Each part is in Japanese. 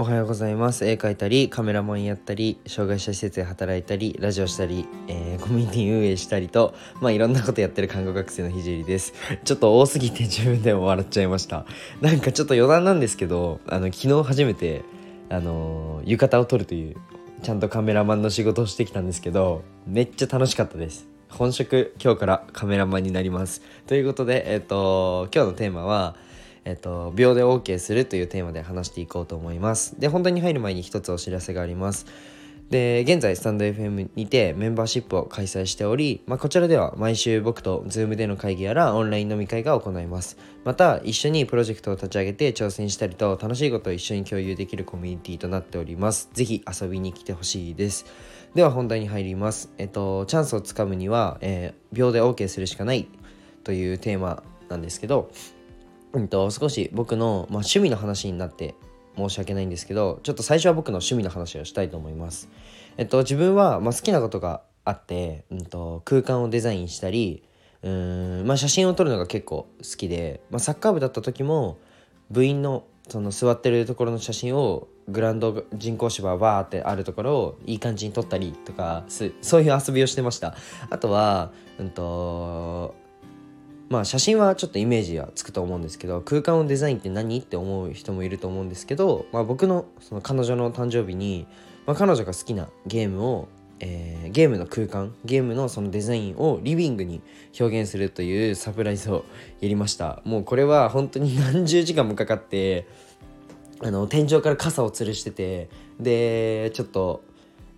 おはようございます。絵描いたりカメラマンやったり障害者施設で働いたりラジオしたり、えー、コミュニティ運営したりとまあいろんなことやってる看護学生のひじりです。ちょっと多すぎて自分でも笑っちゃいました。なんかちょっと余談なんですけどあの昨日初めてあの浴衣を撮るというちゃんとカメラマンの仕事をしてきたんですけどめっちゃ楽しかったです。本職今日からカメラマンになります。ということでえっ、ー、と今日のテーマはえっと、秒で OK するというテーマで話していこうと思います。で、本題に入る前に一つお知らせがあります。で、現在、スタンド FM にてメンバーシップを開催しており、まあ、こちらでは毎週僕と Zoom での会議やらオンライン飲み会が行います。また、一緒にプロジェクトを立ち上げて挑戦したりと楽しいことを一緒に共有できるコミュニティとなっております。ぜひ遊びに来てほしいです。では本題に入ります。えっと、チャンスをつかむには、えー、秒で OK するしかないというテーマなんですけど、うんと、少し僕の、まあ、趣味の話になって申し訳ないんですけどちょっと最初は僕の趣味の話をしたいと思います。えっと自分は、まあ、好きなことがあって、うんと、空間をデザインしたりうんまあ、写真を撮るのが結構好きで、まあ、サッカー部だった時も部員のその座ってるところの写真をグランド人工芝わーってあるところをいい感じに撮ったりとかそういう遊びをしてましたあとは、うんとまあ写真はちょっとイメージはつくと思うんですけど空間をデザインって何？って思う人もいると思うんですけど、まあ、僕のその彼女の誕生日に、まあ、彼女が好きなゲームを、えー、ゲームの空間ゲームのそのデザインをリビングに表現するというサプライズをやりました。もうこれは本当に何十時間もかかってあの天井から傘を吊るしててでちょっと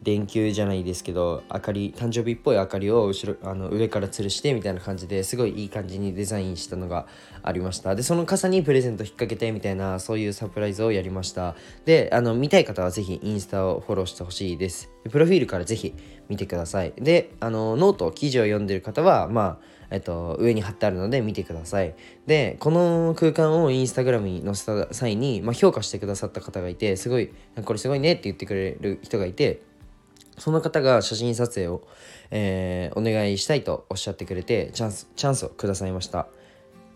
電球じゃないですけど明かり誕生日っぽい明かりを後ろあの上から吊るしてみたいな感じですごいいい感じにデザインしたのがありました。でその傘にプレゼント引っ掛けてみたいなそういうサプライズをやりました。であの見たい方はぜひインスタをフォローしてほしいです。プロフィールからぜひ見てください。であのノート記事を読んでる方はまあえっと、上に貼ってあるので見てください。で、この空間をインスタグラムに載せた際に、まあ、評価してくださった方がいて、すごい、これすごいねって言ってくれる人がいて、その方が写真撮影を、えー、お願いしたいとおっしゃってくれてチャンスチャンスをくださいました、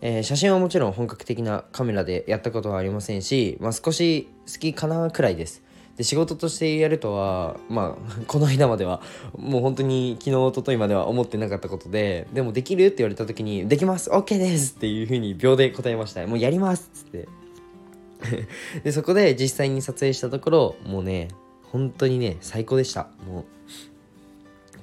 えー、写真はもちろん本格的なカメラでやったことはありませんし、まあ、少し好きかなくらいです。で仕事としてやるとはまあ この間まではもう本当に昨日おとといまでは思ってなかったことででもできるって言われた時に「できます OK です」っていうふうに秒で答えました。もうやりますっつって。でそこで実際に撮影したところもうね本当にね最高でした。もう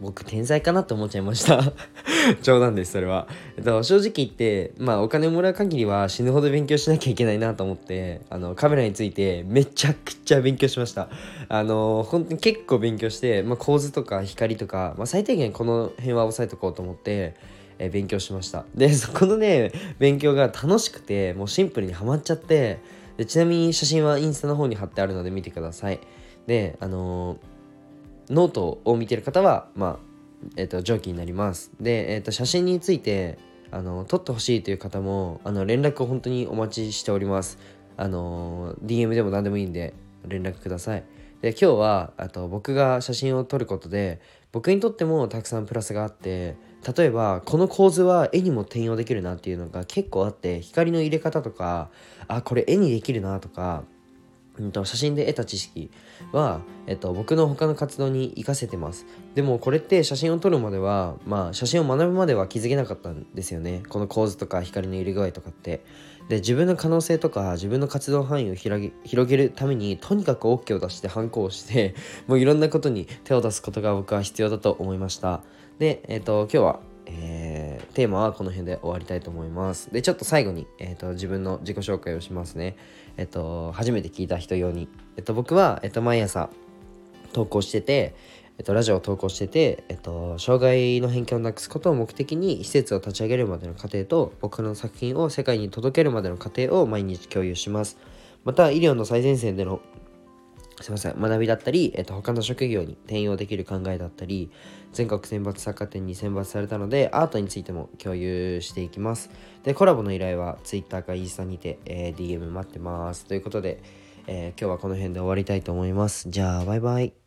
僕天才かなって思っちゃいました。冗談ですそれは、えっと、正直言ってまあお金をもらう限りは死ぬほど勉強しなきゃいけないなと思ってあのカメラについてめちゃくちゃ勉強しました。あの本当に結構勉強して、まあ、構図とか光とか、まあ、最低限この辺は押さえとこうと思ってえ勉強しました。でそこのね勉強が楽しくてもうシンプルにはまっちゃってでちなみに写真はインスタの方に貼ってあるので見てください。であのノートを見てる方はまあえっ、ー、と上記になります。で、えっ、ー、と写真についてあの撮ってほしいという方もあの連絡を本当にお待ちしております。あの DM でも何でもいいんで連絡ください。で今日はあと僕が写真を撮ることで僕にとってもたくさんプラスがあって例えばこの構図は絵にも転用できるなっていうのが結構あって光の入れ方とかあこれ絵にできるなとかうんと、写真で得た知識は、えっと、僕の他の活動に活かせてます。でもこれって写真を撮るまでは、まあ写真を学ぶまでは気づけなかったんですよね。この構図とか光の入れ具合とかって。で、自分の可能性とか自分の活動範囲を広げるために、とにかく OK を出して反抗して、もういろんなことに手を出すことが僕は必要だと思いました。で、えっと、今日は、テーマはこの辺で終わりたいと思います。で、ちょっと最後に、えーと、自分の自己紹介をしますね。えっ、ー、と、初めて聞いた人用に。えっ、ー、と、僕は、えっ、と、毎朝投稿してて、えっと、ラジオを投稿してて、えっと、障害の偏見をなくすことを目的に施設を立ち上げるまでの過程と僕の作品を世界に届けるまでの過程を毎日共有します。また医療の最前線でのすいません。学びだったり、えっと、他の職業に転用できる考えだったり全国選抜作家展に選抜されたのでアートについても共有していきます。でコラボの依頼は Twitter かインスタにて、えー、DM 待ってます。ということで、えー、今日はこの辺で終わりたいと思います。じゃあバイバイ。